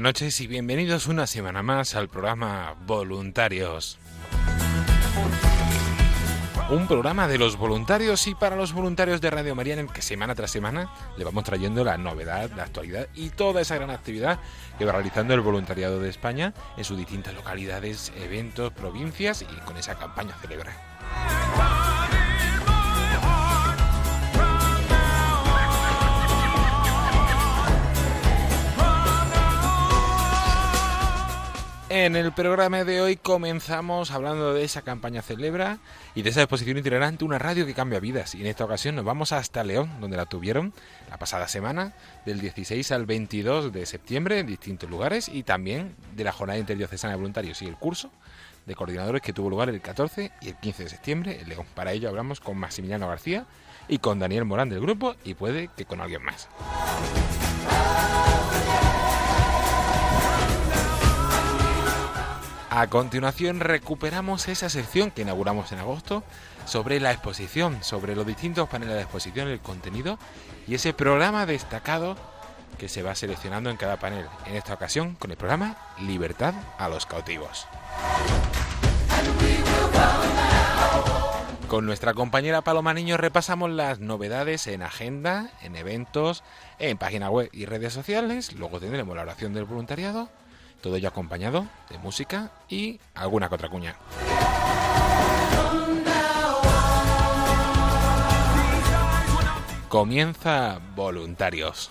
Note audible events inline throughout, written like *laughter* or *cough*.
Noches y bienvenidos una semana más al programa Voluntarios. Un programa de los voluntarios y para los voluntarios de Radio María en el que semana tras semana le vamos trayendo la novedad, la actualidad y toda esa gran actividad que va realizando el voluntariado de España en sus distintas localidades, eventos, provincias y con esa campaña celebra. En el programa de hoy comenzamos hablando de esa campaña Celebra y de esa exposición itinerante, una radio que cambia vidas. Y en esta ocasión nos vamos hasta León, donde la tuvieron la pasada semana, del 16 al 22 de septiembre, en distintos lugares, y también de la jornada interdiocesana de voluntarios y el curso de coordinadores que tuvo lugar el 14 y el 15 de septiembre en León. Para ello hablamos con Maximiliano García y con Daniel Morán del grupo y puede que con alguien más. A continuación recuperamos esa sección que inauguramos en agosto sobre la exposición, sobre los distintos paneles de exposición, el contenido y ese programa destacado que se va seleccionando en cada panel. En esta ocasión con el programa Libertad a los cautivos. Con nuestra compañera Paloma Niño repasamos las novedades en agenda, en eventos, en página web y redes sociales. Luego tendremos la oración del voluntariado todo ello acompañado de música y alguna que otra cuña. Comienza Voluntarios.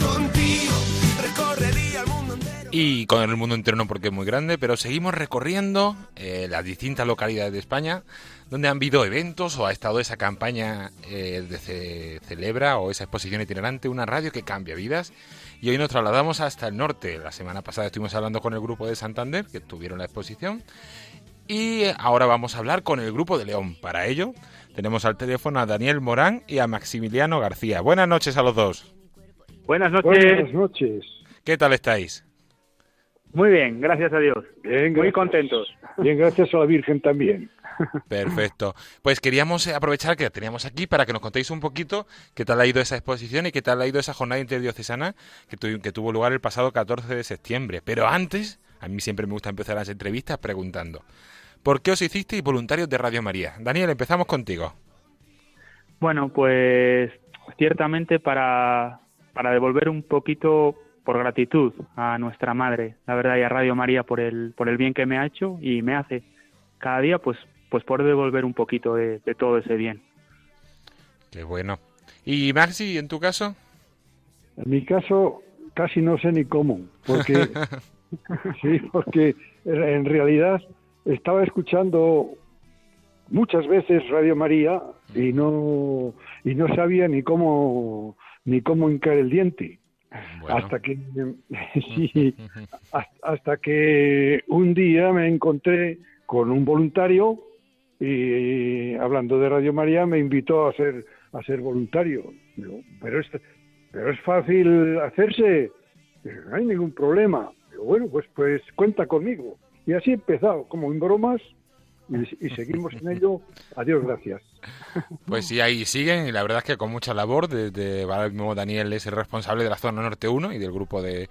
Contigo, recorrería el mundo entero. Y con el mundo entero no porque es muy grande, pero seguimos recorriendo eh, las distintas localidades de España donde han habido eventos o ha estado esa campaña eh, de Ce- Celebra o esa exposición itinerante, una radio que cambia vidas. Y hoy nos trasladamos hasta el norte. La semana pasada estuvimos hablando con el grupo de Santander, que tuvieron la exposición. Y ahora vamos a hablar con el grupo de León. Para ello, tenemos al teléfono a Daniel Morán y a Maximiliano García. Buenas noches a los dos. Buenas noches. Buenas noches. ¿Qué tal estáis? Muy bien, gracias a Dios. Bien, Muy gracias. contentos. Bien, gracias a la Virgen también. *laughs* Perfecto. Pues queríamos eh, aprovechar que la teníamos aquí para que nos contéis un poquito qué tal ha ido esa exposición y qué tal ha ido esa jornada interdiocesana que, tu- que tuvo lugar el pasado 14 de septiembre. Pero antes, a mí siempre me gusta empezar las entrevistas preguntando, ¿por qué os hicisteis voluntarios de Radio María? Daniel, empezamos contigo. Bueno, pues ciertamente para, para devolver un poquito por gratitud a nuestra madre, la verdad, y a Radio María por el, por el bien que me ha hecho y me hace cada día, pues, pues por devolver un poquito de, de todo ese bien. Qué bueno. ¿Y Maxi, en tu caso? En mi caso, casi no sé ni cómo, porque *laughs* *laughs* sí, porque en realidad estaba escuchando muchas veces Radio María y no y no sabía ni cómo ni cómo hincar el diente. Bueno. hasta que *laughs* sí, hasta, que un día me encontré con un voluntario y hablando de Radio María me invitó a ser a ser voluntario. Digo, pero es pero es fácil hacerse no hay ningún problema Digo, bueno pues pues cuenta conmigo y así he empezado como en bromas y, seguimos en ello adiós gracias *laughs* Pues sí, ahí siguen, y la verdad es que con mucha labor, desde mismo Daniel es el responsable de la zona norte 1 y del grupo de,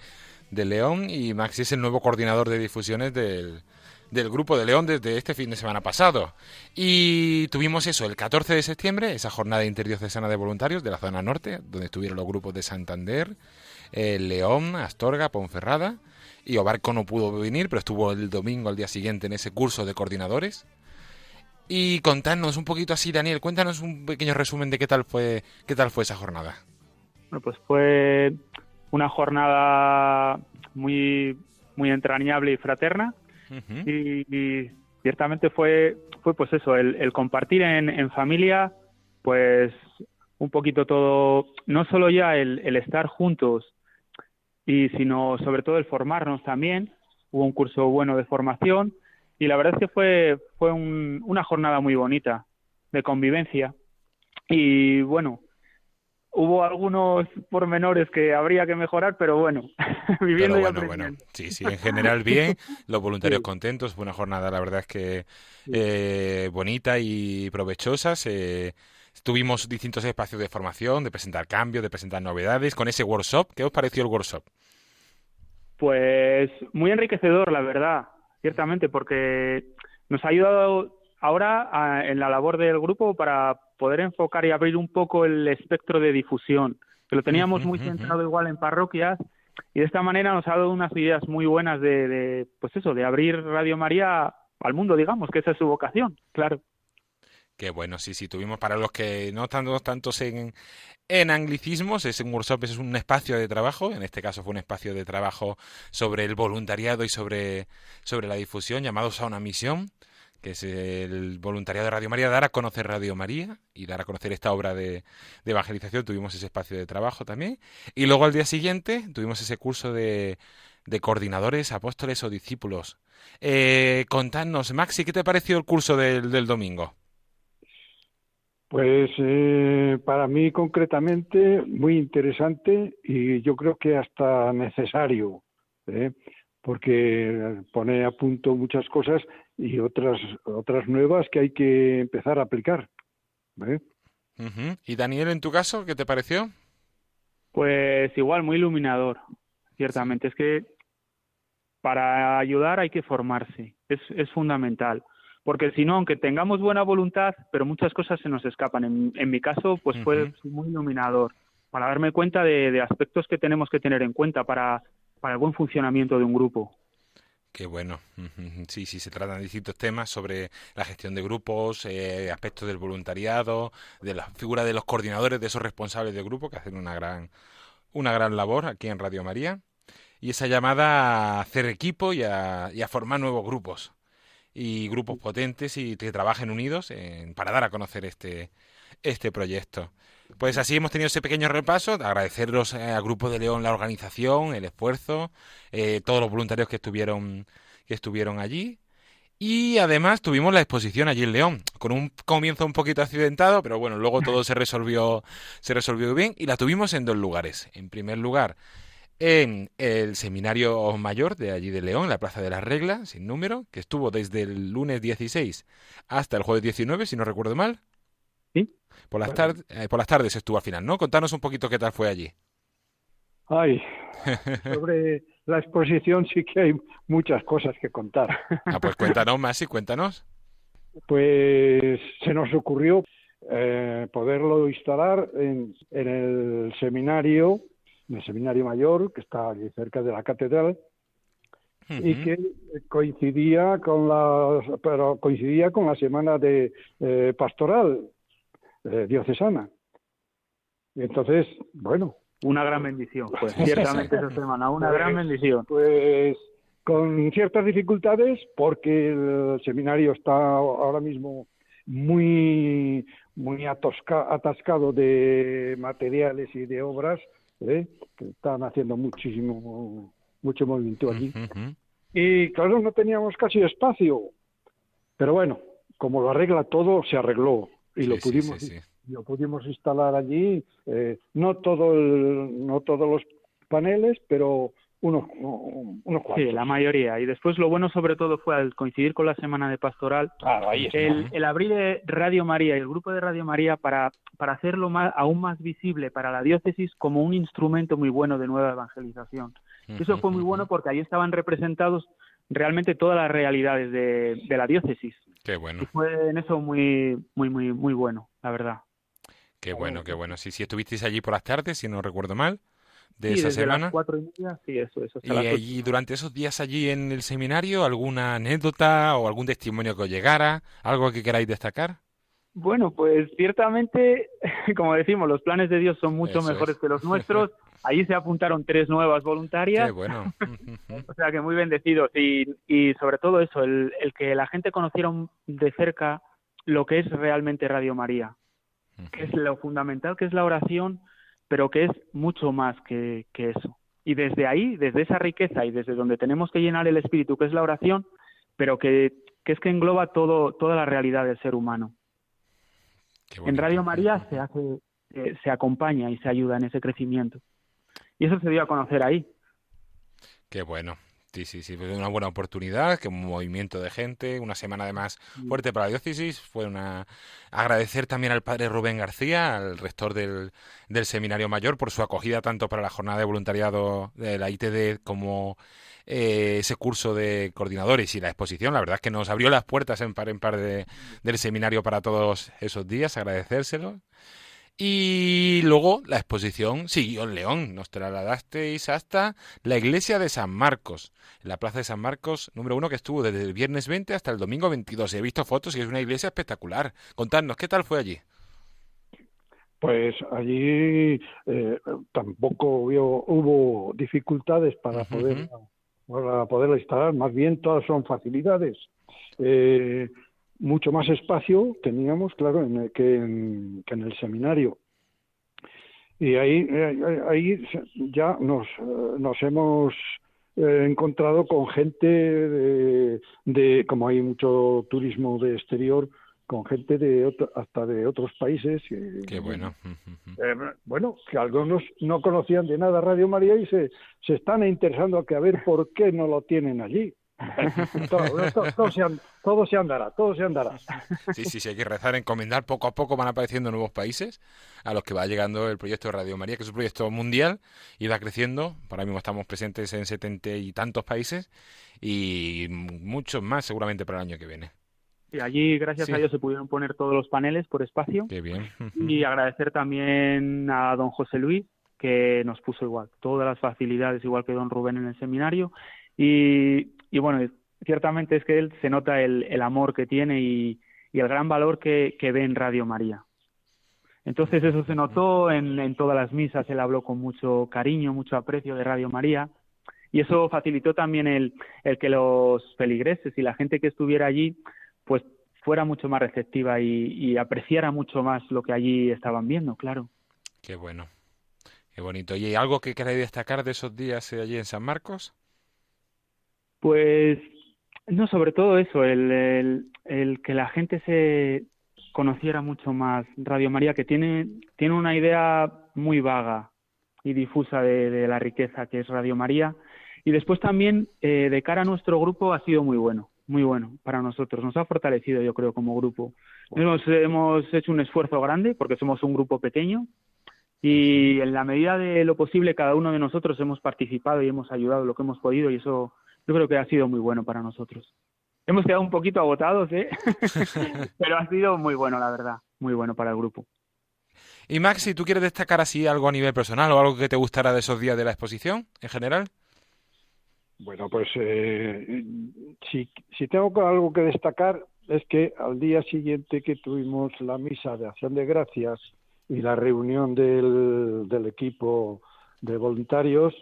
de León, y Maxi es el nuevo coordinador de difusiones del, del grupo de León desde este fin de semana pasado. Y tuvimos eso, el 14 de septiembre, esa jornada interdiocesana de voluntarios de la zona norte, donde estuvieron los grupos de Santander, eh, León, Astorga, Ponferrada, y Obarco no pudo venir, pero estuvo el domingo al día siguiente en ese curso de coordinadores. Y contanos un poquito así, Daniel, cuéntanos un pequeño resumen de qué tal fue, qué tal fue esa jornada. Bueno, pues fue una jornada muy, muy entrañable y fraterna y, y ciertamente fue, fue pues eso, el, el compartir en, en familia, pues un poquito todo, no solo ya el, el estar juntos, y sino sobre todo el formarnos también. Hubo un curso bueno de formación y la verdad es que fue, fue un- una jornada muy bonita de convivencia. Y bueno, hubo algunos pormenores que habría que mejorar, pero bueno, *laughs* viviendo Pero y bueno, bueno, aprendiendo. sí, sí, en general bien, *laughs* los voluntarios Sí. contentos, fue una jornada, la verdad es que eh, bonita y provechosa. se- tuvimos distintos espacios de formación, de presentar cambios, de presentar novedades, con ese workshop. ¿Qué os pareció el workshop? Pues muy enriquecedor, la verdad, ciertamente, porque nos ha ayudado ahora a- en la labor del grupo para poder enfocar y abrir un poco el espectro de difusión, que lo teníamos muy centrado igual en parroquias y de esta manera nos ha dado unas ideas muy buenas de, de, pues eso, de abrir Radio María al mundo, digamos, que esa es su vocación, claro. Que bueno, sí, sí, tuvimos para los que no estamos tantos en, en anglicismos, es un workshop, es un espacio de trabajo, en este caso fue un espacio de trabajo sobre el voluntariado y sobre, sobre la difusión, llamados a una misión, que es el voluntariado de Radio María, dar a conocer Radio María y dar a conocer esta obra de, evangelización, tuvimos ese espacio de trabajo también. Y luego al día siguiente tuvimos ese curso de, de coordinadores, apóstoles o discípulos. Eh, contadnos, Maxi, ¿qué te pareció el curso del domingo? Pues eh, para mí concretamente muy interesante y yo creo que hasta necesario, ¿eh? porque pone a punto muchas cosas y otras otras nuevas que hay que empezar a aplicar. ¿eh? ¿Y Daniel, en tu caso, qué te pareció? Pues igual, muy iluminador, ciertamente. Es que para ayudar hay que formarse, es, es fundamental. Porque si no, aunque tengamos buena voluntad, pero muchas cosas se nos escapan. En, en mi caso, pues fue muy iluminador, para darme cuenta de, de aspectos que tenemos que tener en cuenta para, para el buen funcionamiento de un grupo. Qué bueno. Sí, sí, se tratan distintos temas sobre la gestión de grupos, eh, aspectos del voluntariado, de la figura de los coordinadores, de esos responsables de grupo que hacen una gran, una gran labor aquí en Radio María. Y esa llamada a hacer equipo y a, y a formar nuevos grupos. Y grupos potentes y que trabajen unidos en- para dar a conocer este, este proyecto. Pues así hemos tenido ese pequeño repaso, agradeceros eh, al Grupo de León la organización, el esfuerzo, eh, todos los voluntarios que estuvieron, que estuvieron allí. Y además tuvimos la exposición allí en León, con un comienzo un poquito accidentado, pero bueno, luego todo se resolvió, se resolvió bien y la tuvimos en dos lugares. En primer lugar, en el Seminario Mayor de allí de León, en la Plaza de las Reglas, sin número, que estuvo desde el lunes 16 hasta el jueves 19, si no recuerdo mal. Sí. Por las, tardes, eh, por las tardes estuvo al final, ¿no? Contanos un poquito qué tal fue allí. Ay, *laughs* sobre la exposición sí que hay muchas cosas que contar. Ah, pues cuéntanos más y cuéntanos. Pues se nos ocurrió eh, poderlo instalar en, en, el seminario, en el seminario mayor, que está allí cerca de la catedral, uh -huh. y que coincidía con la, pero coincidía con la semana de eh, pastoral eh, diocesana. Y entonces, bueno, una gran bendición, pues ciertamente esa semana, una gran bendición. Pues con ciertas dificultades, porque el seminario está ahora mismo muy, muy atosca, atascado de materiales y de obras, ¿eh? que están haciendo muchísimo, mucho movimiento allí. Uh -huh. Y claro, no teníamos casi espacio, pero bueno, como lo arregla todo, se arregló y sí, lo pudimos. Sí, sí, lo pudimos instalar allí, eh, no todo el, no todos los paneles, pero unos, unos cuantos. Sí, la mayoría. Y después lo bueno sobre todo fue al coincidir con la semana de pastoral, claro, ahí está, el, ¿no? el, abrir Radio María y el grupo de Radio María para, para hacerlo más, aún más visible para la diócesis como un instrumento muy bueno de nueva evangelización. Eso fue muy bueno porque ahí estaban representados realmente todas las realidades de, de la diócesis. Qué bueno. Y fue en eso muy, muy, muy, muy bueno, la verdad. Qué bueno, qué bueno. Sí, sí, estuvisteis allí por las tardes, si no recuerdo mal, de esa desde semana. Las cuatro y media, sí, eso, eso. Y, y, durante esos días allí en el seminario, ¿alguna anécdota o algún testimonio que os llegara? ¿Algo que queráis destacar? Bueno, pues ciertamente, *laughs* como decimos, los planes de Dios son mucho eso mejores es. que los nuestros. *laughs* Allí se apuntaron tres nuevas voluntarias. Qué bueno. *laughs* o sea que muy bendecidos. Y, y sobre todo eso, el, el que la gente conociera de cerca lo que es realmente Radio María que es lo fundamental, que es la oración, pero que es mucho más que, que, eso. Y desde ahí, desde esa riqueza y desde donde tenemos que llenar el espíritu, que es la oración, pero que, que es que engloba todo, toda la realidad del ser humano. En Radio María se hace, eh, se acompaña y se ayuda en ese crecimiento. Y eso se dio a conocer ahí. Qué bueno. Sí, sí, sí, fue una buena oportunidad, que un movimiento de gente, una semana además fuerte para la diócesis, fue una agradecer también al padre Rubén García, al rector del, del Seminario Mayor, por su acogida tanto para la jornada de voluntariado de la ITD como eh, ese curso de coordinadores y la exposición, la verdad es que nos abrió las puertas en par en par de, del seminario para todos esos días, agradecérselo. Y luego la exposición siguió en León. Nos trasladasteis hasta la iglesia de San Marcos, en la plaza de San Marcos, número uno, que estuvo desde el viernes 20 hasta el domingo 22. He visto fotos y es una iglesia espectacular. Contadnos, ¿qué tal fue allí? Pues allí eh, tampoco hubo, hubo, dificultades para, uh -huh. poder, para poderla instalar, más bien todas son facilidades. Eh, mucho más espacio teníamos, claro, en el, que, en, que en el seminario. Y ahí, ahí ya nos, nos hemos eh, encontrado con gente de, de, como hay mucho turismo de exterior, con gente de otro, hasta de otros países. Eh, Qué bueno. Eh, bueno, que algunos no conocían de nada Radio María y se, se están interesando a que a ver por qué no lo tienen allí. *laughs* todo, todo, todo, se and, todo, se andará, todo se andará. Sí, sí, sí, hay que rezar, encomendar. Poco a poco van apareciendo nuevos países a los que va llegando el proyecto de Radio María, que es un proyecto mundial y va creciendo. Ahora mismo estamos presentes en setenta y tantos países y muchos más seguramente para el año que viene. Y allí, gracias sí. a Dios, se pudieron poner todos los paneles por espacio. Qué bien. *laughs* Y agradecer también a don José Luis, que nos puso igual, todas las facilidades, igual que don Rubén en el seminario. Y, y bueno, ciertamente es que él se nota el, el amor que tiene y, el gran valor que, ve en Radio María. Entonces eso se notó en, todas las misas, él habló con mucho cariño, mucho aprecio de Radio María y eso facilitó también el, el que los feligreses y la gente que estuviera allí pues fuera mucho más receptiva y, apreciara mucho más lo que allí estaban viendo, claro. Qué bueno, qué bonito. ¿Y algo que queráis destacar de esos días allí en San Marcos? Pues No, sobre todo eso, el, que la gente se conociera mucho más Radio María, que tiene, tiene una idea muy vaga y difusa de, de la riqueza que es Radio María. Y después también, eh, de cara a nuestro grupo, ha sido muy bueno, muy bueno para nosotros. Nos ha fortalecido, yo creo, como grupo. Hemos, hemos hecho un esfuerzo grande porque somos un grupo pequeño y en la medida de lo posible cada uno de nosotros hemos participado y hemos ayudado lo que hemos podido y eso yo creo que ha sido muy bueno para nosotros. Hemos quedado un poquito agotados, ¿eh? *laughs* pero ha sido muy bueno, la verdad, muy bueno para el grupo. Y Max, si tú quieres destacar así algo a nivel personal o algo que te gustara de esos días de la exposición en general. Bueno, pues eh, si, si tengo algo que destacar es que al día siguiente que tuvimos la misa de acción de gracias y la reunión del, del equipo de voluntarios,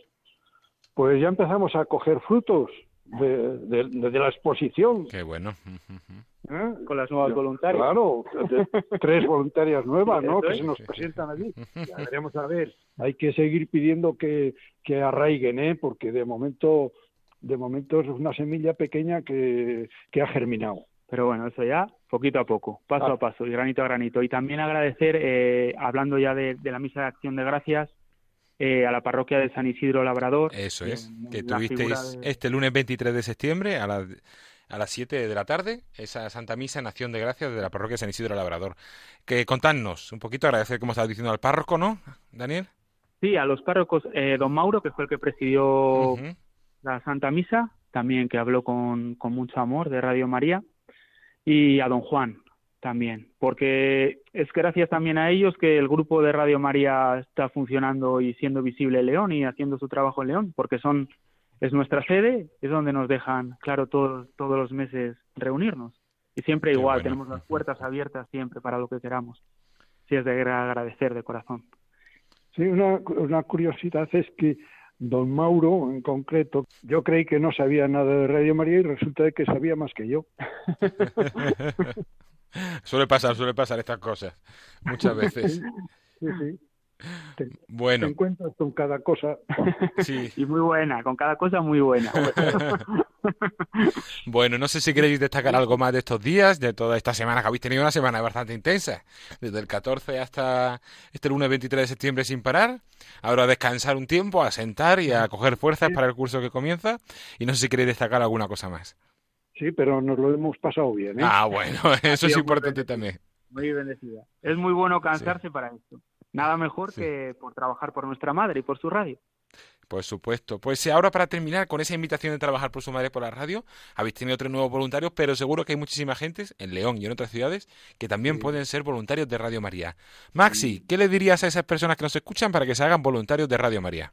pues ya empezamos a coger frutos de, de, de la exposición. Qué bueno. *laughs* ¿Eh? Con las nuevas Yo- voluntarias. Claro, *laughs* tres voluntarias nuevas, ¿no? Que se nos presentan allí. *laughs* Ya veremos a ver. Hay que seguir pidiendo que, que arraiguen, ¿eh? Porque de momento, de momento es una semilla pequeña que, que ha germinado. Pero bueno, eso ya poquito a poco, paso Ah. a paso y granito a granito. Y también agradecer, eh, hablando ya de, de la misa de acción de gracias, eh, a la parroquia de San Isidro Labrador. Eso es, que que la tuvisteis de- este lunes 23 de septiembre a las, a las 7 de la tarde, esa Santa Misa en Acción de Gracias de la parroquia de San Isidro Labrador. Que contadnos un poquito, agradecer como estabas diciendo al párroco, ¿no, Daniel? Sí, a los párrocos, eh, don Mauro, que fue el que presidió la Santa Misa, también que habló con, con mucho amor de Radio María, y a don Juan también, porque es gracias también a ellos que el grupo de Radio María está funcionando y siendo visible en León y haciendo su trabajo en León, porque son es nuestra sede, es donde nos dejan, claro, todos todos los meses reunirnos. Y siempre Qué igual, bueno. tenemos las puertas abiertas siempre para lo que queramos. Sí, es de agradecer de corazón. Sí, una, una curiosidad es que don Mauro, en concreto, yo creí que no sabía nada de Radio María y resulta de que sabía más que yo. *laughs* suele pasar, suele pasar estas cosas muchas veces. Sí, sí. Te, te Bueno, encuentras con cada cosa. sí. Y muy buena, con cada cosa muy buena. *laughs* *laughs* Bueno, no sé si queréis destacar algo más de estos días, de toda esta semana, que habéis tenido una semana bastante intensa, desde el 14 hasta este lunes 23 de septiembre sin parar. Ahora a descansar un tiempo, a sentar y a coger fuerzas para el curso que comienza. Y no sé si queréis destacar alguna cosa más. Sí, pero nos lo hemos pasado bien. ¿eh? Ah, bueno, *laughs* eso es importante también. Muy bendecida. Es muy bueno cansarse para esto. Nada mejor Sí. que por trabajar por nuestra madre y por su radio. Por supuesto. Pues eh, ahora para terminar con esa invitación de trabajar por su madre por la radio, habéis tenido tres nuevos voluntarios, pero seguro que hay muchísima gente en León y en otras ciudades que también pueden ser voluntarios de Radio María. Maxi, ¿qué le dirías a esas personas que nos escuchan para que se hagan voluntarios de Radio María?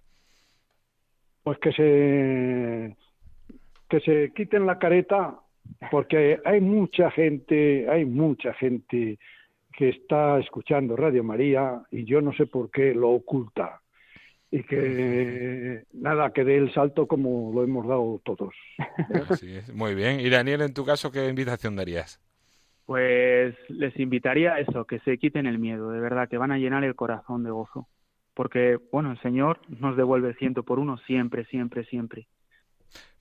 Pues que se que se quiten la careta porque hay mucha gente, hay mucha gente que está escuchando Radio María y yo no sé por qué lo oculta. Y que nada, que dé el salto como lo hemos dado todos. *laughs* Así es. Muy bien. Y Daniel, en tu caso, ¿qué invitación darías? Pues les invitaría a eso, que se quiten el miedo, de verdad, que van a llenar el corazón de gozo. Porque, bueno, el Señor nos devuelve el ciento por uno siempre, siempre, siempre.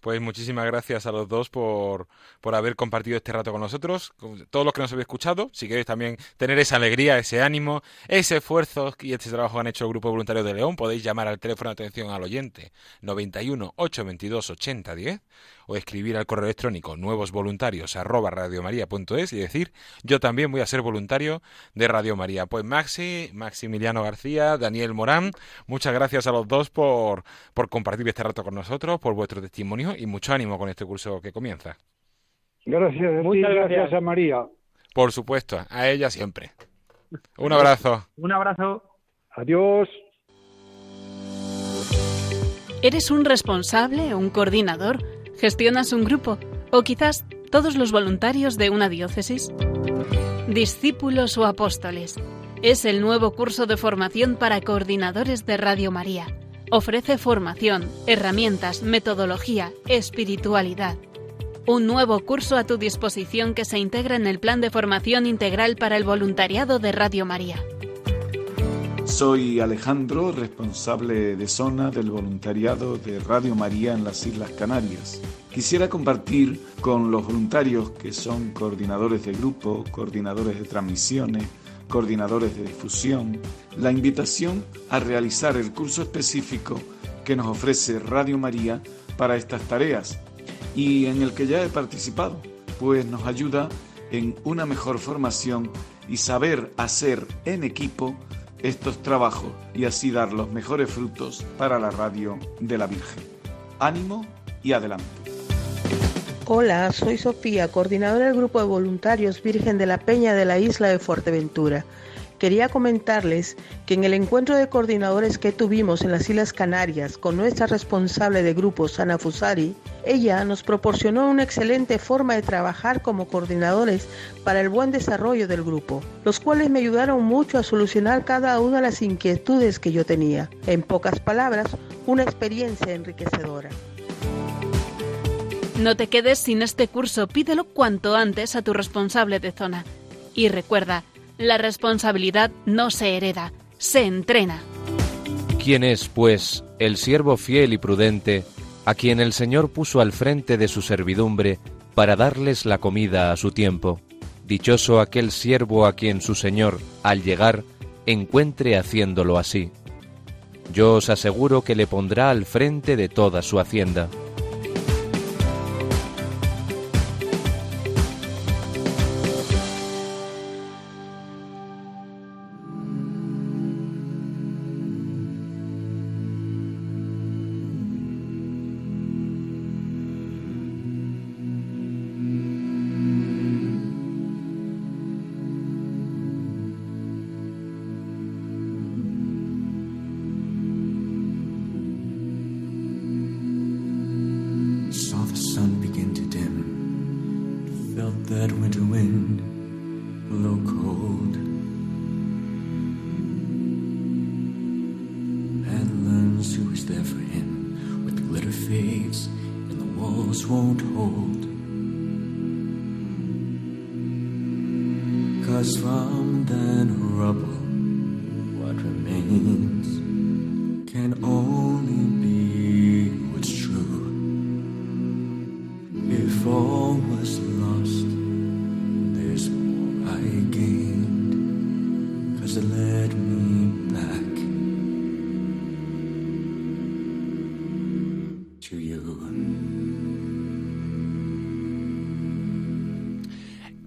Pues muchísimas gracias a los dos por, por haber compartido este rato con nosotros, con todos los que nos habéis escuchado. Si queréis también tener esa alegría, ese ánimo, ese esfuerzo y este trabajo que han hecho el Grupo Voluntario de León, podéis llamar al teléfono de atención al oyente 91 822 8010 o escribir al correo electrónico nuevosvoluntarios arroba radiomaria.es y decir yo también voy a ser voluntario de Radio María. Pues Maxi, Maximiliano García, Daniel Morán, muchas gracias a los dos por, por compartir este rato con nosotros, por vuestro testimonio y mucho ánimo con este curso que comienza. Gracias, Muchas gracias gracias. a María. Por supuesto, a ella siempre. Un abrazo. Un abrazo. Adiós. ¿Eres un responsable, un coordinador? ¿Gestionas un grupo? ¿O quizás todos los voluntarios de una diócesis? Discípulos o apóstoles. Es el nuevo curso de formación para coordinadores de Radio María. Ofrece formación, herramientas, metodología, espiritualidad. Un nuevo curso a tu disposición que se integra en el plan de formación integral para el voluntariado de Radio María. Soy Alejandro, responsable de zona del voluntariado de Radio María en las Islas Canarias. Quisiera compartir con los voluntarios que son coordinadores de grupo, coordinadores de transmisiones, coordinadores de difusión, la invitación a realizar el curso específico que nos ofrece Radio María para estas tareas y en el que ya he participado, pues nos ayuda en una mejor formación y saber hacer en equipo estos trabajos y así dar los mejores frutos para la radio de la Virgen. Ánimo y adelante. Hola, soy Sofía, coordinadora del grupo de voluntarios Virgen de la Peña de la isla de Fuerteventura. Quería comentarles que en el encuentro de coordinadores que tuvimos en las Islas Canarias con nuestra responsable de grupo, Sana Fusari, ella nos proporcionó una excelente forma de trabajar como coordinadores para el buen desarrollo del grupo, los cuales me ayudaron mucho a solucionar cada una de las inquietudes que yo tenía. En pocas palabras, una experiencia enriquecedora. No te quedes sin este curso, pídelo cuanto antes a tu responsable de zona. Y recuerda, la responsabilidad no se hereda, se entrena. ¿Quién es, pues, el siervo fiel y prudente a quien el Señor puso al frente de su servidumbre para darles la comida a su tiempo? Dichoso aquel siervo a quien su Señor, al llegar, encuentre haciéndolo así. Yo os aseguro que le pondrá al frente de toda su hacienda.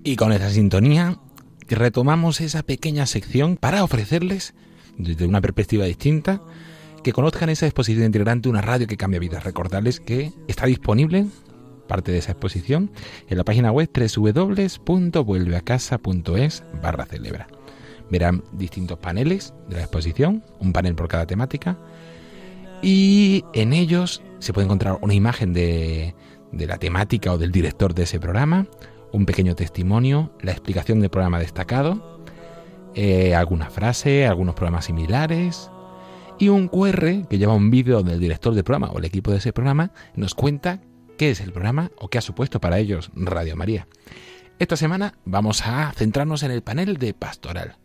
Y con esa sintonía retomamos esa pequeña sección para ofrecerles, desde una perspectiva distinta, que conozcan esa exposición integrante, una radio que cambia vidas. Recordarles que está disponible parte de esa exposición en la página web www.vuelveacasa.es barra celebra. Verán distintos paneles de la exposición, un panel por cada temática, y en ellos se puede encontrar una imagen de, de la temática o del director de ese programa, un pequeño testimonio, la explicación del programa destacado, eh, alguna frase, algunos programas similares y un QR que lleva un vídeo donde el director del programa o el equipo de ese programa nos cuenta qué es el programa o qué ha supuesto para ellos Radio María. Esta semana vamos a centrarnos en el panel de pastoral.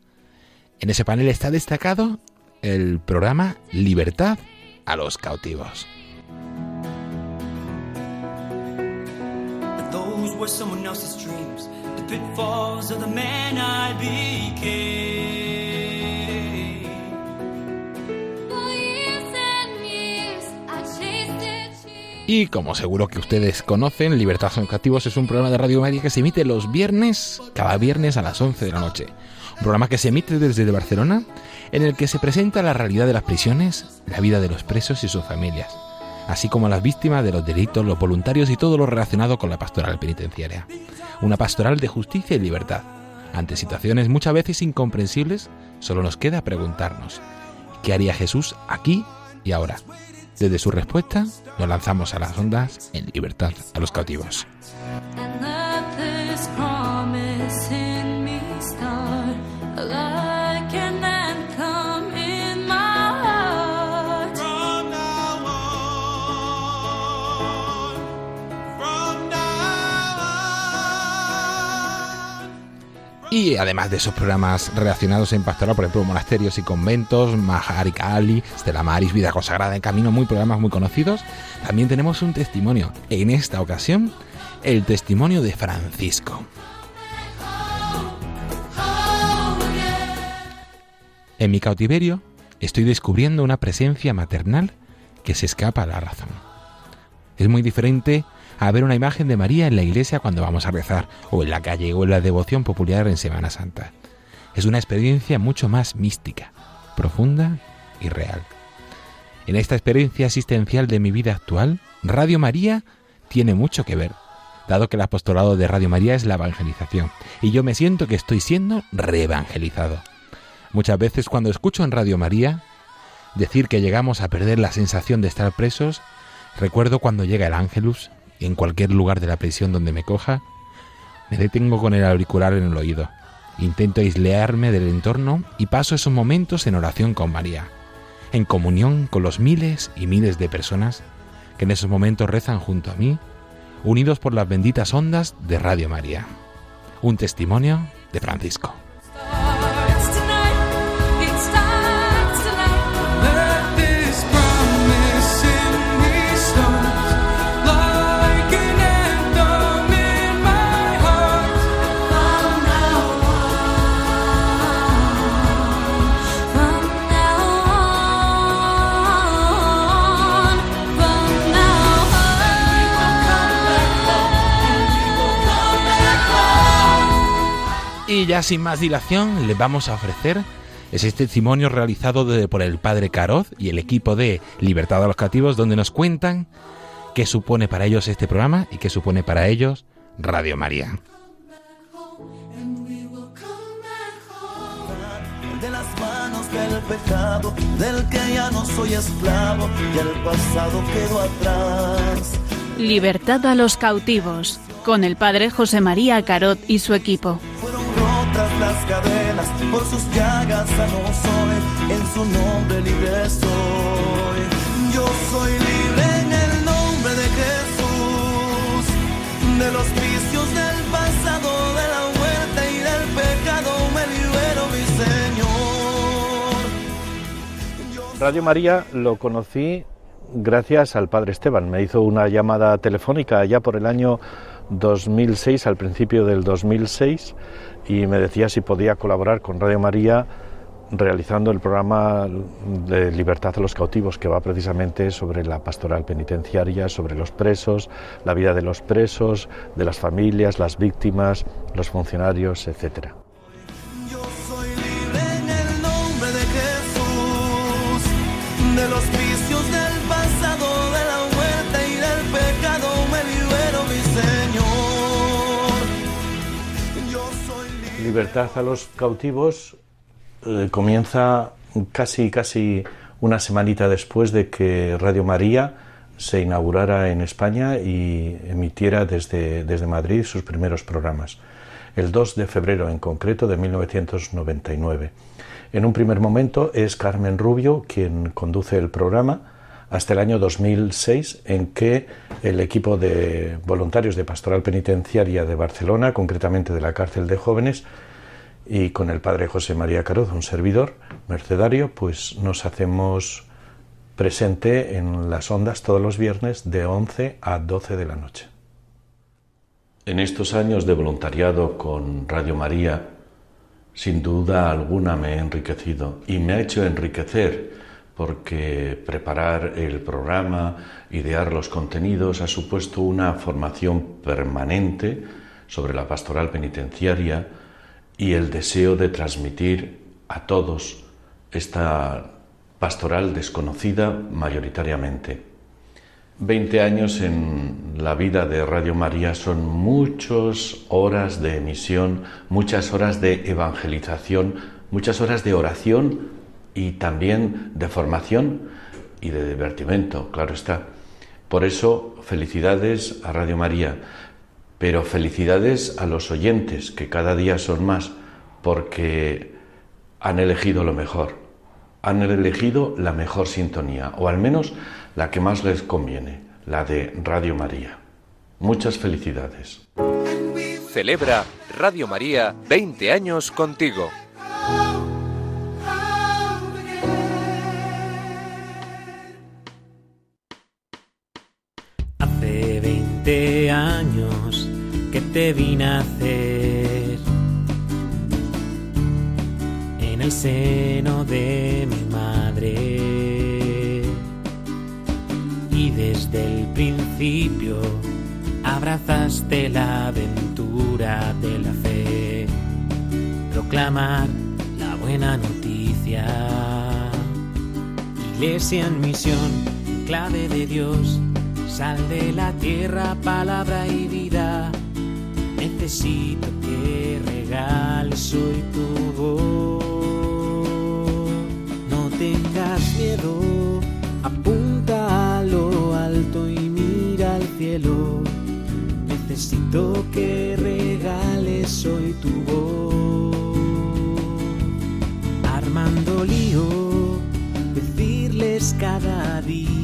En ese panel está destacado el programa Libertad a los cautivos. Y como seguro que ustedes conocen, Libertad son Cativos es un programa de Radio María que se emite los viernes, cada viernes a las 11 de la noche. Un programa que se emite desde Barcelona, en el que se presenta la realidad de las prisiones, la vida de los presos y sus familias así como a las víctimas de los delitos, los voluntarios y todo lo relacionado con la pastoral penitenciaria. Una pastoral de justicia y libertad. Ante situaciones muchas veces incomprensibles, solo nos queda preguntarnos, ¿qué haría Jesús aquí y ahora? Desde su respuesta, nos lanzamos a las ondas en libertad a los cautivos. Y además de esos programas relacionados en pastoral, por ejemplo, monasterios y conventos, Maharika Ali, Stella Maris, Vida Consagrada en Camino, muy programas muy conocidos, también tenemos un testimonio. En esta ocasión, el testimonio de Francisco. En mi cautiverio estoy descubriendo una presencia maternal que se escapa a la razón. Es muy diferente a ver una imagen de María en la iglesia cuando vamos a rezar, o en la calle, o en la devoción popular en Semana Santa. Es una experiencia mucho más mística, profunda y real. En esta experiencia asistencial de mi vida actual, Radio María tiene mucho que ver, dado que el apostolado de Radio María es la evangelización, y yo me siento que estoy siendo reevangelizado. Muchas veces cuando escucho en Radio María decir que llegamos a perder la sensación de estar presos, recuerdo cuando llega el ángelus en cualquier lugar de la prisión donde me coja, me detengo con el auricular en el oído. Intento aislearme del entorno y paso esos momentos en oración con María, en comunión con los miles y miles de personas que en esos momentos rezan junto a mí, unidos por las benditas ondas de Radio María. Un testimonio de Francisco. Y ya sin más dilación, les vamos a ofrecer ese testimonio realizado por el padre Caroz y el equipo de Libertad a los Cativos, donde nos cuentan qué supone para ellos este programa y qué supone para ellos Radio María. De las manos del pecado, del que ya no soy esclavo, y el pasado quedó atrás. Libertad a los cautivos, con el padre José María Carot y su equipo las cadenas, por sus llagas sano soy, en su nombre libre soy. Yo soy libre en el nombre de Jesús, de los vicios del pasado, de la muerte y del pecado, me libero mi Señor. Radio María lo conocí gracias al Padre Esteban. Me hizo una llamada telefónica ya por el año 2006, al principio del 2006, y me decía si podía colaborar con Radio María realizando el programa de Libertad a los Cautivos, que va precisamente sobre la pastoral penitenciaria, sobre los presos, la vida de los presos, de las familias, las víctimas, los funcionarios, etcétera. Libertad a los cautivos eh, comienza casi, casi una semanita después de que Radio María se inaugurara en España y emitiera desde, desde Madrid sus primeros programas, el 2 de febrero en concreto de 1999. En un primer momento es Carmen Rubio quien conduce el programa hasta el año 2006 en que el equipo de voluntarios de Pastoral Penitenciaria de Barcelona, concretamente de la cárcel de jóvenes, y con el padre José María Caroz, un servidor mercedario, pues nos hacemos presente en las ondas todos los viernes de 11 a 12 de la noche. En estos años de voluntariado con Radio María, sin duda alguna me he enriquecido y me ha hecho enriquecer porque preparar el programa, idear los contenidos ha supuesto una formación permanente sobre la pastoral penitenciaria y el deseo de transmitir a todos esta pastoral desconocida mayoritariamente. Veinte años en la vida de Radio María son muchas horas de emisión, muchas horas de evangelización, muchas horas de oración y también de formación y de divertimento, claro está. Por eso, felicidades a Radio María, pero felicidades a los oyentes, que cada día son más, porque han elegido lo mejor, han elegido la mejor sintonía, o al menos la que más les conviene, la de Radio María. Muchas felicidades. celebra Radio María 20 años contigo. Te vine a hacer. En el seno de mi madre. Y desde el principio abrazaste la aventura de la fe, proclamar la buena noticia, iglesia en misión, clave de Dios, sal de la tierra, palabra y vida, necesito que regales hoy tu voz, no tengas miedo, apunta a lo alto y mira al cielo necesito que regales hoy tu voz. Armando lío, decirles cada día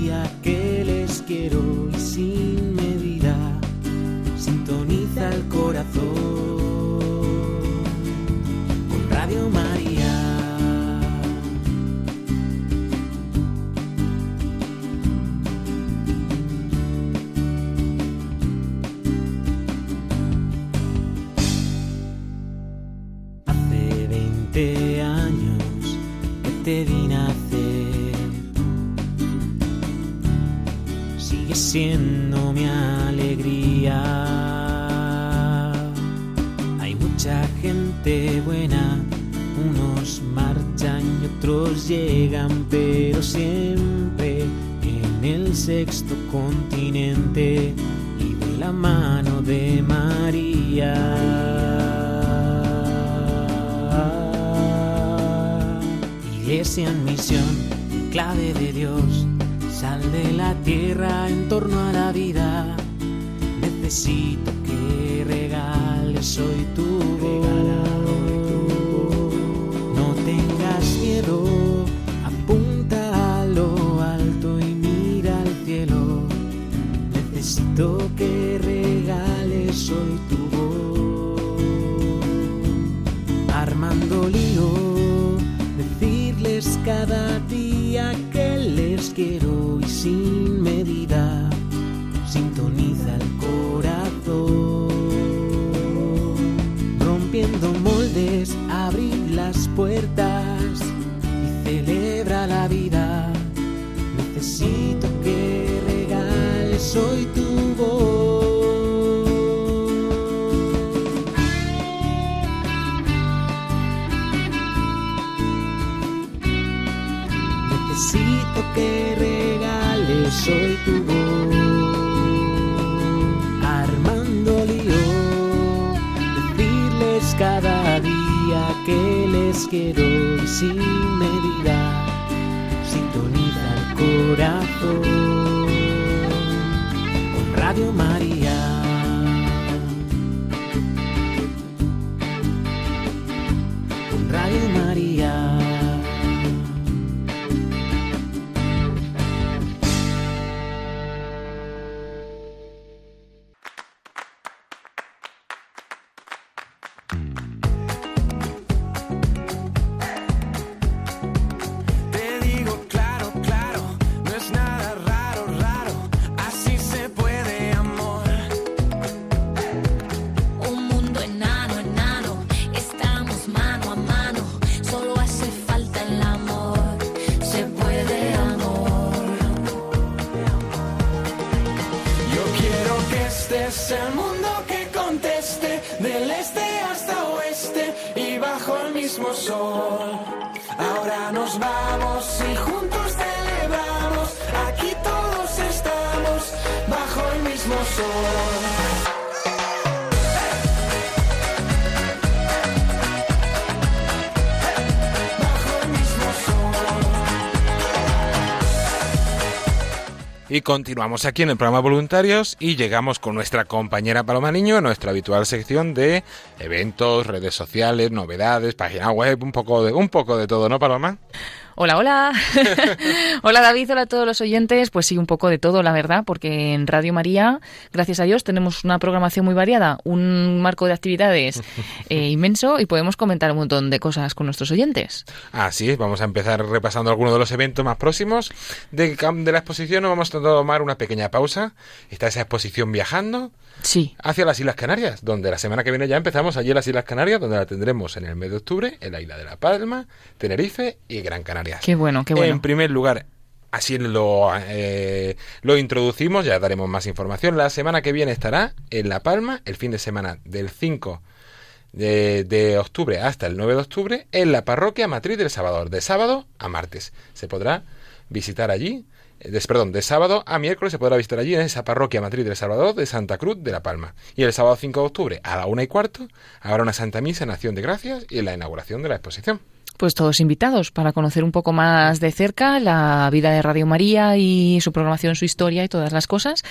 les quiero y sin medida que quiero y sin medida sintoniza el corazón con Radio María. Ahora nos vamos y juntos celebramos, Y continuamos aquí en el programa Voluntarios y llegamos con nuestra compañera Paloma Niño, nuestra habitual sección de eventos, redes sociales, novedades, página web, un poco de un poco de todo, ¿no, Paloma? Hola, hola. *laughs* hola David, hola a todos los oyentes. Pues sí, un poco de todo, la verdad, porque en Radio María, gracias a Dios, tenemos una programación muy variada, un marco de actividades *laughs* eh, inmenso y podemos comentar un montón de cosas con nuestros oyentes. Así es, vamos a empezar repasando algunos de los eventos más próximos. De, de la exposición nos vamos a tomar una pequeña pausa. Está esa exposición viajando. Sí. Hacia las Islas Canarias, donde la semana que viene ya empezamos allí en las Islas Canarias, donde la tendremos en el mes de octubre, en la isla de La Palma, Tenerife y Gran Canarias. Qué bueno, qué bueno. En primer lugar, así lo, eh, lo introducimos, ya daremos más información. La semana que viene estará en La Palma, el fin de semana del 5 de, de octubre hasta el 9 de octubre, en la parroquia matriz del Salvador, de sábado a martes. Se podrá visitar allí de, perdón, de sábado a miércoles se podrá visitar allí en esa parroquia matriz del Salvador de Santa Cruz de La Palma. Y el sábado 5 de octubre a la una y cuarto habrá una Santa Misa en Acción de Gracias y en la inauguración de la exposición pues todos invitados para conocer un poco más de cerca la vida de Radio María y su programación, su historia y todas las cosas.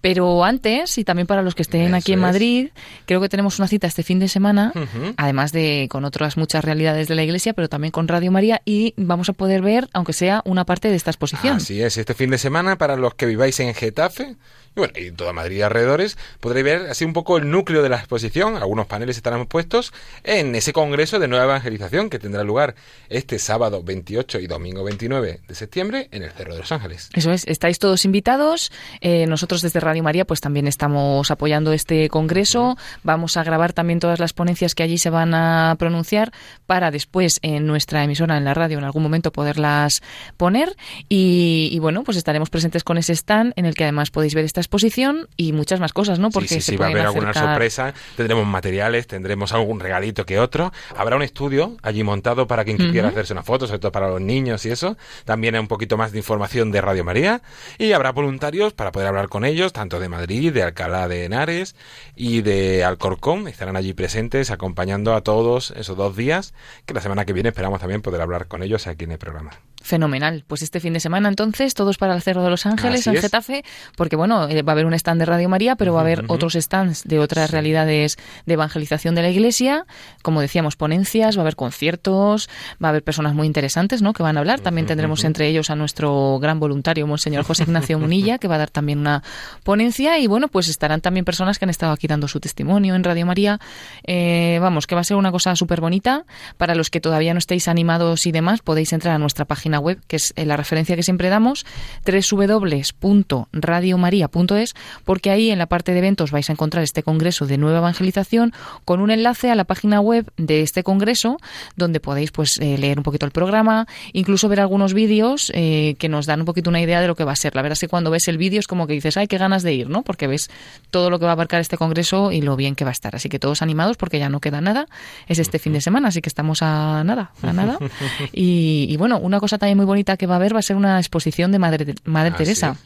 Pero antes, y también para los que estén aquí en Madrid, creo que tenemos una cita este fin de semana, además de con otras muchas realidades de la Iglesia, pero también con Radio María, y vamos a poder ver, aunque sea una parte de esta exposición. Así es, este fin de semana, para los que viváis en Getafe, y bueno, y toda Madrid y alrededores, podréis ver así un poco el núcleo de la exposición. Algunos paneles estarán puestos en ese congreso de nueva evangelización que tendrá lugar este sábado 28 y domingo 29 de septiembre en el Cerro de los Ángeles. Eso es, estáis todos invitados. Eh, nosotros desde Radio María pues también estamos apoyando este congreso. Vamos a grabar también todas las ponencias que allí se van a pronunciar para después en nuestra emisora en la radio en algún momento poderlas poner. Y, y bueno, pues estaremos presentes con ese stand en el que además podéis ver esta exposición y muchas más cosas, ¿no? Porque sí, sí, va a haber alguna sorpresa, tendremos materiales, tendremos algún regalito que otro, habrá un estudio allí montado para quien quiera hacerse una foto, sobre todo para los niños y eso, también hay un poquito más de información de Radio María. Y habrá voluntarios para poder hablar con ellos, tanto de Madrid, de Alcalá de Henares y de Alcorcón, estarán allí presentes acompañando a todos esos dos días, que la semana que viene esperamos también poder hablar con ellos aquí en el programa. Fenomenal. Pues este fin de semana entonces, todos para el Cerro de los Ángeles en Getafe, porque bueno, eh, va a haber un stand de Radio María, pero va a haber otros stands de otras realidades de evangelización de la Iglesia, como decíamos, ponencias, va a haber conciertos, va a haber personas muy interesantes, ¿no? Que van a hablar. También tendremos entre ellos a nuestro gran voluntario, Monseñor José Ignacio Munilla, que va a dar también una ponencia y bueno, pues estarán también personas que han estado aquí dando su testimonio en Radio María. Eh, vamos, que va a ser una cosa súper bonita. Para los que todavía no estéis animados y demás, podéis entrar a nuestra página web, que es eh, la referencia que siempre damos, www.radiomaria.es, porque ahí en la parte de eventos vais a encontrar este congreso de nueva evangelización con un enlace a la página web de este congreso, donde podéis pues eh, leer un poquito el programa, incluso ver algunos vídeos eh, que nos dan un poquito una idea de lo que va a ser. La verdad es que cuando ves el vídeo es como que dices, ay, qué ganas de ir, ¿no? Porque ves todo lo que va a abarcar este congreso y lo bien que va a estar. Así que todos animados porque ya no queda nada. Es este fin de semana, así que estamos a nada, a nada. *laughs* Y, y bueno, una cosa también muy bonita que va a haber va a ser una exposición de Madre, Madre Teresa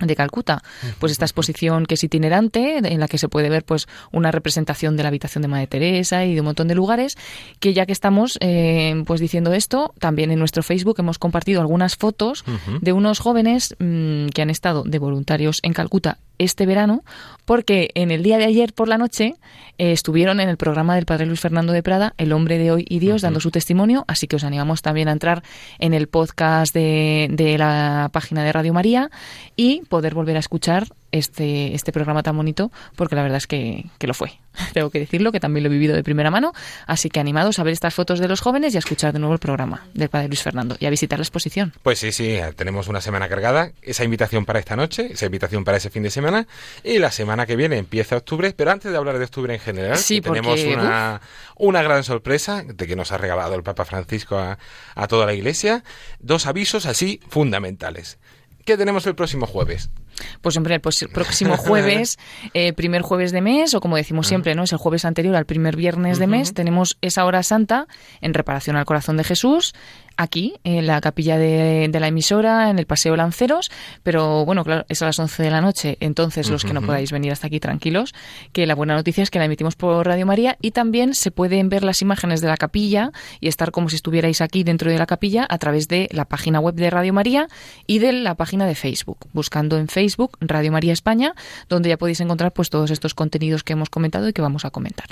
de Calcuta. Pues esta exposición que es itinerante, en la que se puede ver pues una representación de la habitación de Madre Teresa y de un montón de lugares, que ya que estamos eh, pues diciendo esto, también en nuestro Facebook hemos compartido algunas fotos de unos jóvenes mm, que han estado de voluntarios en Calcuta este verano, porque en el día de ayer por la noche eh, estuvieron en el programa del Padre Luis Fernando de Prada, El hombre de hoy y Dios, dando su testimonio, así que os animamos también a entrar en el podcast de, de la página de Radio María y poder volver a escuchar este, este programa tan bonito, porque la verdad es que, que, lo fue. *laughs* Tengo que decirlo, que también lo he vivido de primera mano. Así que animados a ver estas fotos de los jóvenes y a escuchar de nuevo el programa del Padre Luis Fernando y a visitar la exposición. Pues sí, sí, tenemos una semana cargada. Esa invitación para esta noche, esa invitación para ese fin de semana. Y la semana que viene empieza octubre. Pero antes de hablar de octubre en general, sí, tenemos una, una, gran sorpresa de que nos ha regalado el Papa Francisco a, a toda la Iglesia. Dos avisos así fundamentales. ¿Qué tenemos el próximo jueves? Pues hombre, pues el próximo *laughs* jueves, eh, primer jueves de mes, o como decimos siempre, ¿no? Es el jueves anterior al primer viernes de mes, tenemos esa hora santa en reparación al corazón de Jesús, aquí, en la capilla de, la emisora, en el Paseo Lanceros, pero bueno, claro, es a las 11 de la noche, entonces los que no podáis venir hasta aquí tranquilos, que la buena noticia es que la emitimos por Radio María y también se pueden ver las imágenes de la capilla y estar como si estuvierais aquí dentro de la capilla a través de la página web de Radio María y de la página de Facebook, buscando en Facebook Radio María España, donde ya podéis encontrar pues todos estos contenidos que hemos comentado y que vamos a comentar.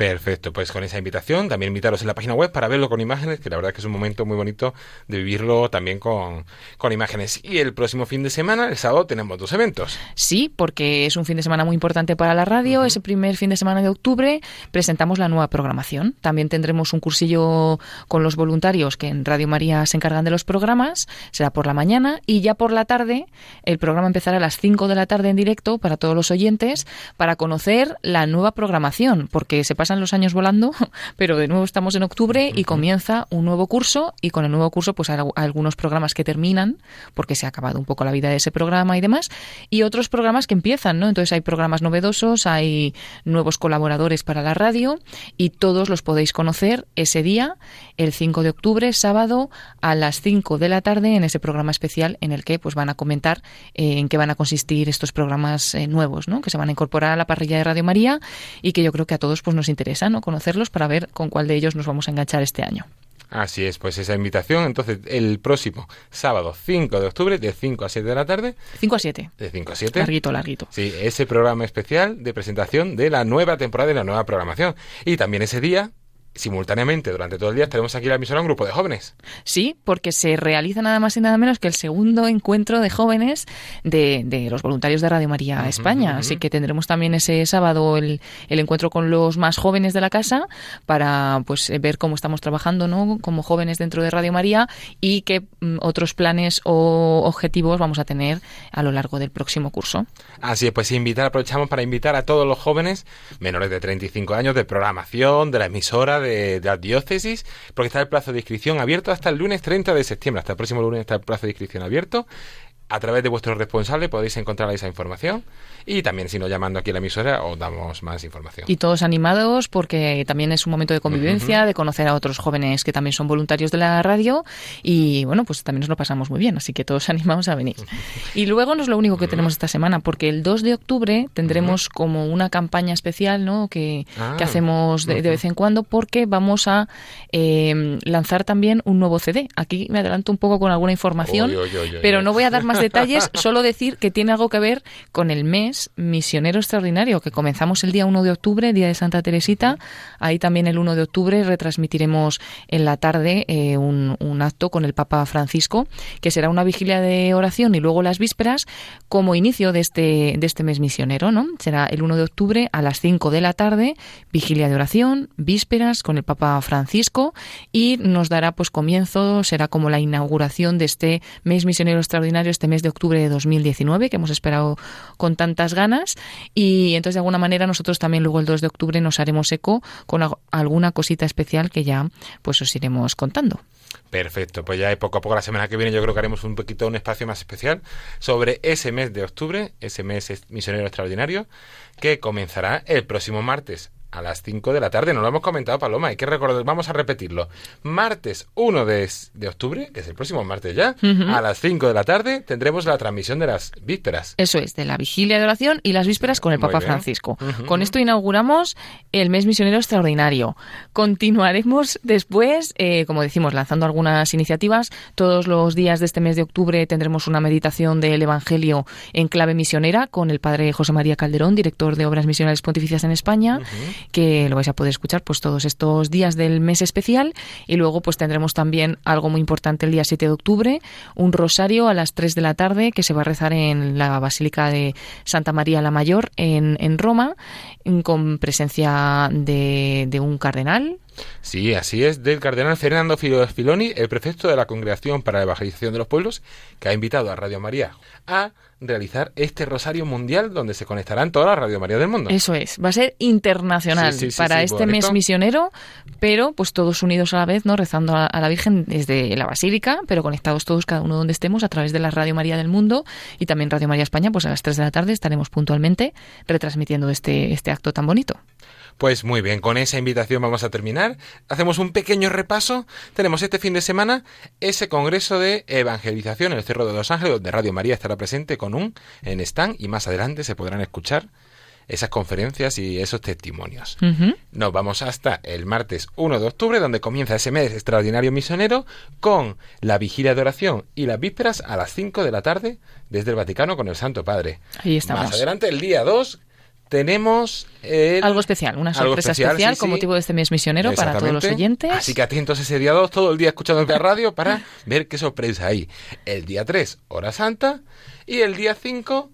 Perfecto, pues con esa invitación, también invitaros en la página web para verlo con imágenes, que la verdad que es un momento muy bonito de vivirlo también con, con imágenes. Y el próximo fin de semana, el sábado, tenemos dos eventos. Sí, porque es un fin de semana muy importante para la radio. Ese primer fin de semana de octubre presentamos la nueva programación. También tendremos un cursillo con los voluntarios que en Radio María se encargan de los programas. Será por la mañana y ya por la tarde el programa empezará a las 5 de la tarde en directo para todos los oyentes para conocer la nueva programación, porque se pasan los años volando, *laughs* pero de nuevo estamos en octubre y comienza un nuevo curso y con el nuevo curso pues hay algunos programas que terminan porque se ha acabado un poco la vida de ese programa y demás y otros programas que empiezan, ¿no? Entonces hay programas novedosos, hay nuevos colaboradores para la radio y todos los podéis conocer ese día, el 5 de octubre, sábado a las 5 de la tarde en ese programa especial en el que pues van a comentar eh, en qué van a consistir estos programas eh, nuevos, ¿no? Que se van a incorporar a la parrilla de Radio María y que yo creo que a todos pues nos interesa, ¿no? Conocerlos para ver con cuál de ellos nos vamos a enganchar este año. Así es, pues esa invitación, entonces el próximo sábado 5 de octubre de 5 a 7 de la tarde. 5 a 7. De 5 a 7. Larguito, larguito. Sí, ese programa especial de presentación de la nueva temporada de la nueva programación. Y también ese día simultáneamente durante todo el día tenemos aquí la emisora un grupo de jóvenes. Sí, porque se realiza nada más y nada menos que el segundo encuentro de jóvenes de, de los voluntarios de Radio María España. Así que tendremos también ese sábado el, el, encuentro con los más jóvenes de la casa para pues ver cómo estamos trabajando ¿no? como jóvenes dentro de Radio María y qué mm, otros planes o objetivos vamos a tener a lo largo del próximo curso. Así es, pues invitar, aprovechamos para invitar a todos los jóvenes menores de 35 años de programación, de la emisora, de, de, la diócesis, porque está el plazo de inscripción abierto hasta el lunes 30 de septiembre. Hasta el próximo lunes está el plazo de inscripción abierto. A través de vuestro responsable podéis encontrar esa información y también si no llamando aquí a la emisora os damos más información. Y todos animados porque también es un momento de convivencia, uh -huh. de conocer a otros jóvenes que también son voluntarios de la radio y bueno, pues también nos lo pasamos muy bien, así que todos *laughs* animados a venir. Y luego no es lo único que tenemos esta semana porque el 2 de octubre tendremos uh -huh. como una campaña especial ¿no? que, ah, que hacemos de, de, vez en cuando porque vamos a eh, lanzar también un nuevo CD. Aquí me adelanto un poco con alguna información, oy, oy, oy, pero no voy a dar más *laughs* detalles, *laughs* solo decir que tiene algo que ver con el mes misionero extraordinario, que comenzamos el día 1 de octubre, día de Santa Teresita. Ahí también el 1 de octubre retransmitiremos en la tarde eh, un, un, acto con el Papa Francisco, que será una vigilia de oración y luego las vísperas como inicio de este, de este mes misionero. ¿no? Será el 1 de octubre a las 5 de la tarde, vigilia de oración, vísperas con el Papa Francisco y nos dará pues comienzo, será como la inauguración de este mes misionero extraordinario, este mes de octubre de 2019, que hemos esperado con tantas ganas. Y entonces, de alguna manera, nosotros también luego el 2 de octubre nos haremos eco con alguna cosita especial que ya pues os iremos contando. Perfecto, pues ya poco a poco la semana que viene yo creo que haremos un poquito un espacio más especial sobre ese mes de octubre, ese mes misionero extraordinario, que comenzará el próximo martes a las 5 de la tarde. No lo hemos comentado, Paloma. Hay que recordar, vamos a repetirlo. Martes 1 de, de octubre, que es el próximo martes ya, uh -huh. a las 5 de la tarde tendremos la transmisión de las vísperas. Eso es, de la vigilia de oración y las vísperas con el Papa Francisco. Uh -huh. Con esto inauguramos el mes misionero extraordinario. Continuaremos después, eh, como decimos, lanzando algunas iniciativas. Todos los días de este mes de octubre tendremos una meditación del Evangelio en clave misionera con el Padre José María Calderón, director de Obras Misionales Pontificias en España. Uh -huh que lo vais a poder escuchar pues todos estos días del mes especial. Y luego pues tendremos también algo muy importante el día 7 de octubre, un rosario a las 3 de la tarde que se va a rezar en la Basílica de Santa María la Mayor en, en Roma con presencia de, de un cardenal, Sí, así es, del cardenal Fernando Filoni, el prefecto de la Congregación para la Evangelización de los Pueblos, que ha invitado a Radio María a realizar este Rosario Mundial donde se conectarán todas las Radio María del mundo. Eso es, va a ser internacional sí, sí, sí, para este mes misionero, pero pues todos unidos a la vez, ¿no? Rezando a, a, la Virgen desde la Basílica, pero conectados todos cada uno donde estemos a través de la Radio María del mundo y también Radio María España, pues a las 3 de la tarde estaremos puntualmente retransmitiendo este, este acto tan bonito. Pues muy bien, con esa invitación vamos a terminar. Hacemos un pequeño repaso. Tenemos este fin de semana ese congreso de evangelización en el Cerro de Los Ángeles, donde Radio María estará presente con un en stand y más adelante se podrán escuchar esas conferencias y esos testimonios. Uh -huh. Nos vamos hasta el martes 1 de octubre, donde comienza ese mes extraordinario misionero con la vigilia de oración y las vísperas a las 5 de la tarde desde el Vaticano con el Santo Padre. Ahí estamos. Más adelante, el día 2, tenemos el- Algo especial, una sorpresa especial, especial, sí, con sí. motivo de este mes misionero para todos los oyentes. Así que atentos ese día 2, todo el día escuchando la radio para ver qué sorpresa hay. El día 3, Hora Santa, y el día 5...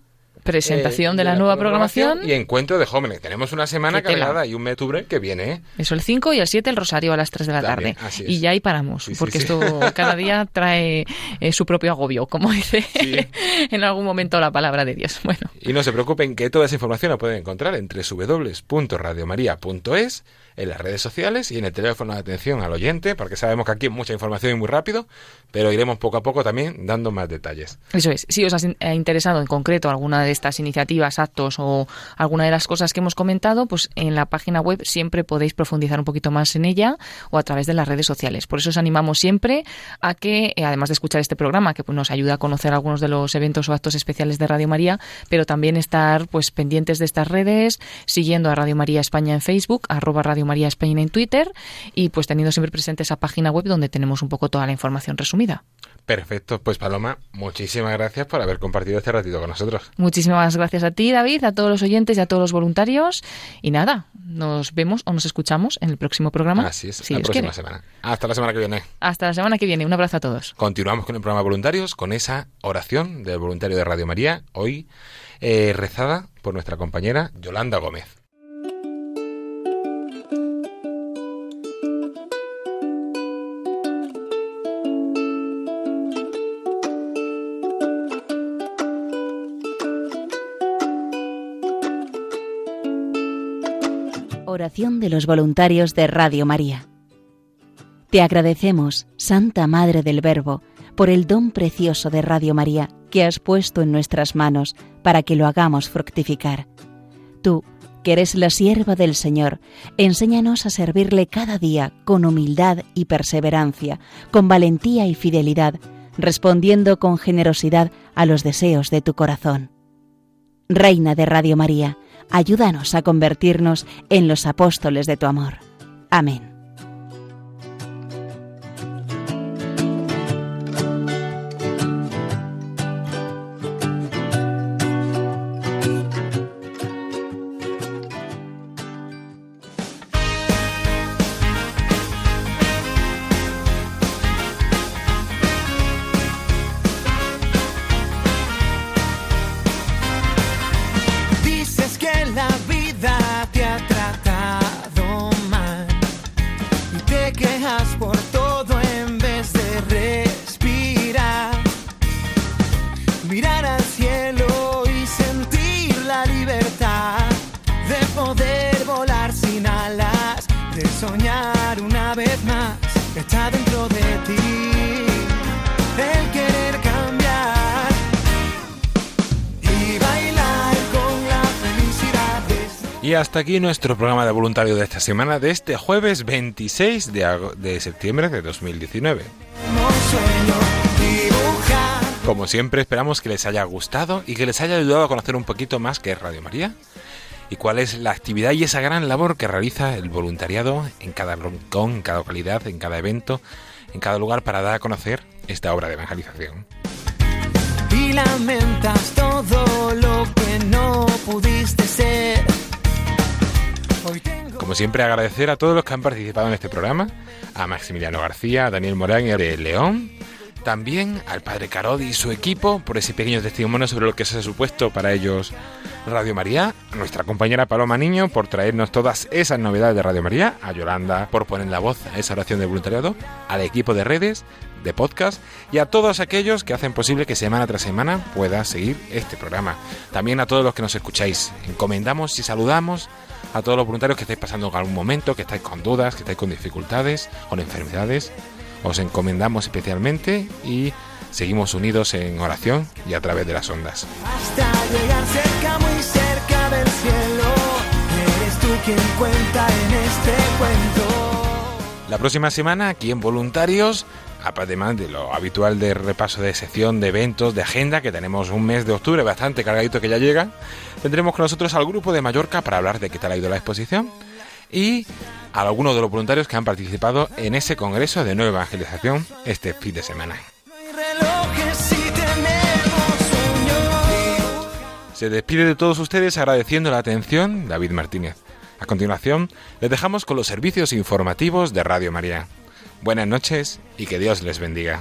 Presentación de la nueva programación. Y encuentro de jóvenes. Tenemos una semana cargada y un mes que viene, ¿eh? Eso el 5 y el 7 el rosario a las 3 de la También, tarde. Y ya ahí paramos, Sí, porque sí. esto cada día *laughs* trae eh, su propio agobio, como dice *laughs* en algún momento la palabra de Dios. Bueno, Y no se preocupen que toda esa información la pueden encontrar en www.radiomaria.es, en las redes sociales y en el teléfono de atención al oyente, porque sabemos que aquí hay mucha información y muy rápido, pero iremos poco a poco también dando más detalles. eso es. Si os ha ha interesado en concreto alguna de estas iniciativas, actos o alguna de las cosas que hemos comentado, pues en la página web siempre podéis profundizar un poquito más en ella o a través de las redes sociales. Por eso os animamos siempre a que, eh, además de escuchar este programa, que nos ayuda a conocer algunos de los eventos o actos especiales de Radio María, pero también estar pues pendientes de estas redes, siguiendo a Radio María España en Facebook, arroba Radio María España en Twitter y pues teniendo siempre presente esa página web donde tenemos un poco toda la información resumida. Perfecto, pues Paloma, muchísimas gracias por haber compartido este ratito con nosotros. Muchísimas gracias a ti, David, a todos los oyentes y a todos los voluntarios. Y nada, nos vemos o nos escuchamos en el próximo programa. Así es, si la Dios próxima quiere. semana. Hasta la semana que viene. Hasta la semana que viene. Un abrazo a todos. Continuamos con el programa Voluntarios, con esa oración del voluntario de Radio María, hoy eh, rezada por nuestra compañera Yolanda Gómez. Oración de los voluntarios de Radio María. Te agradecemos, Santa Madre del Verbo, por el don precioso de Radio María que has puesto en nuestras manos para que lo hagamos fructificar. Tú, que eres la sierva del Señor, enséñanos a servirle cada día con humildad y perseverancia, con valentía y fidelidad, respondiendo con generosidad a los deseos de tu corazón. Reina de Radio María, ayúdanos a convertirnos en los apóstoles de tu amor. Amén. Hasta aquí nuestro programa de voluntario de esta semana, de este jueves 26 de, de septiembre de 2019. dibujar. Como siempre, esperamos que les haya gustado y que les haya ayudado a conocer un poquito más qué es Radio María y cuál es la actividad y esa gran labor que realiza el voluntariado en cada rincón, en cada localidad, en cada evento, en cada lugar para dar a conocer esta obra de evangelización. y lamentas todo lo que no pudiste ser. Como siempre, agradecer a todos los que han participado en este programa, a Maximiliano García, a Daniel Morán y a León, también al padre Carodi y su equipo por ese pequeño testimonio sobre lo que se ha supuesto para ellos Radio María, nuestra compañera Paloma Niño por traernos todas esas novedades de Radio María, a Yolanda por poner la voz a esa oración de voluntariado, al equipo de redes, de podcast y a todos aquellos que hacen posible que semana tras semana pueda seguir este programa. También a todos los que nos escucháis. Encomendamos y saludamos a todos los voluntarios que estáis pasando algún momento, que estáis con dudas, que estáis con dificultades, con enfermedades. Os encomendamos especialmente y seguimos unidos en oración y a través de las ondas. hasta llegar cerca del cielo. Eres tú quien cuenta en este cuento. La próxima semana, aquí en Voluntarios, además de lo habitual de repaso de sección, de eventos, de agenda, que tenemos un mes de octubre bastante cargadito que ya llega, tendremos con nosotros al grupo de Mallorca para hablar de qué tal ha ido la exposición y a algunos de los voluntarios que han participado en ese congreso de nueva evangelización este fin de semana. Se despide de todos ustedes agradeciendo la atención David Martínez. A continuación, les dejamos con los servicios informativos de Radio María. Buenas noches y que Dios les bendiga.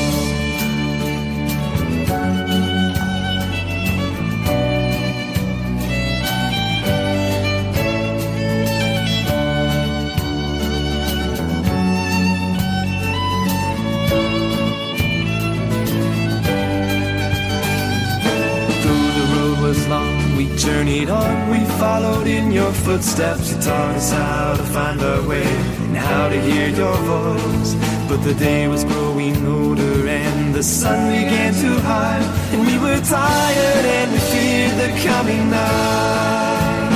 Journeyed on. We followed in your footsteps. You taught us how to find our way and how to hear your voice. But the day was growing older and the sun began to hide. And we were tired and we feared the coming night.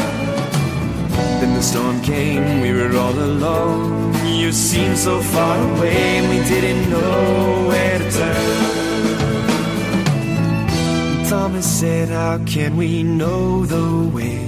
Then the storm came, we were all alone. You seemed so far away and we didn't know where to turn. Thomas said, How can we know the way?